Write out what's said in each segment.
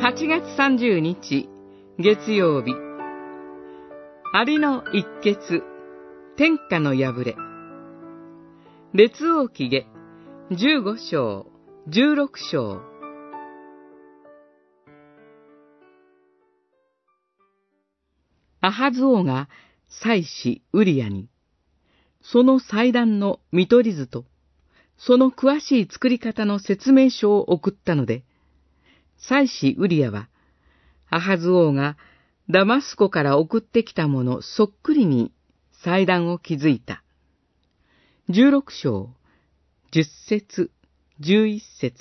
8月30日、月曜日。アリの一決、天下の破れ。列王記下、15章、16章。アハズ王が祭司ウリアに、その祭壇の見取り図と、その詳しい作り方の説明書を送ったので、祭司ウリアは、アハズ王がダマスコから送ってきたものそっくりに祭壇を築いた。十六章、十節、十一節。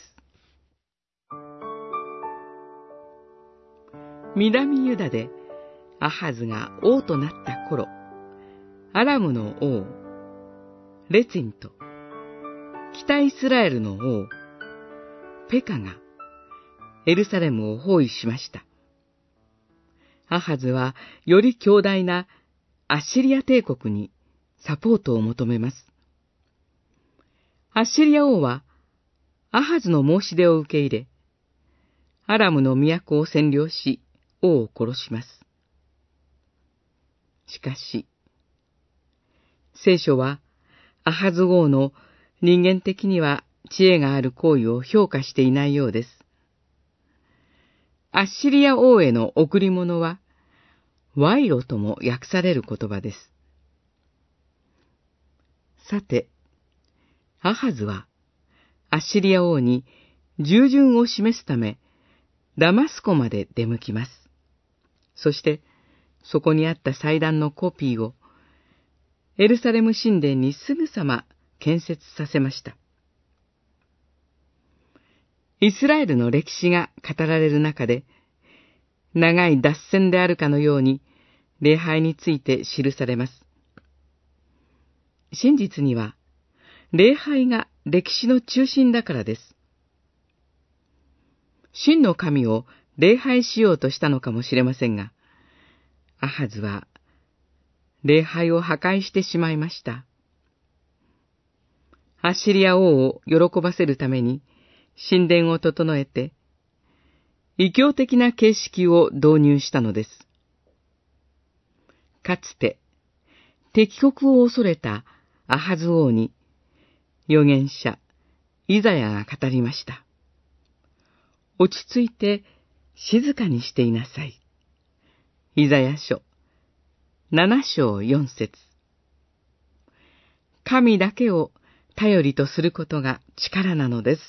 南ユダでアハズが王となった頃、アラムの王、レツィンと、北イスラエルの王、ペカが、エルサレムを包囲しました。アハズは、より強大なアッシリア帝国にサポートを求めます。アッシリア王は、アハズの申し出を受け入れ、アラムの都を占領し、王を殺します。しかし、聖書は、アハズ王の人間的には知恵がある行為を評価していないようです。アッシリア王への贈り物は、賄賂とも訳される言葉です。さて、アハズは、アッシリア王に従順を示すため、ダマスコまで出向きます。そして、そこにあった祭壇のコピーを、エルサレム神殿にすぐさま建設させました。イスラエルの歴史が語られる中で、長い脱線であるかのように、礼拝について記されます。真実には、礼拝が歴史の中心だからです。真の神を礼拝しようとしたのかもしれませんが、アハズは、礼拝を破壊してしまいました。アッシリア王を喜ばせるために、神殿を整えて、異教的な形式を導入したのです。かつて、敵国を恐れたアハズ王に、預言者、イザヤが語りました。落ち着いて静かにしていなさい。イザヤ書、七章四節神だけを頼りとすることが力なのです。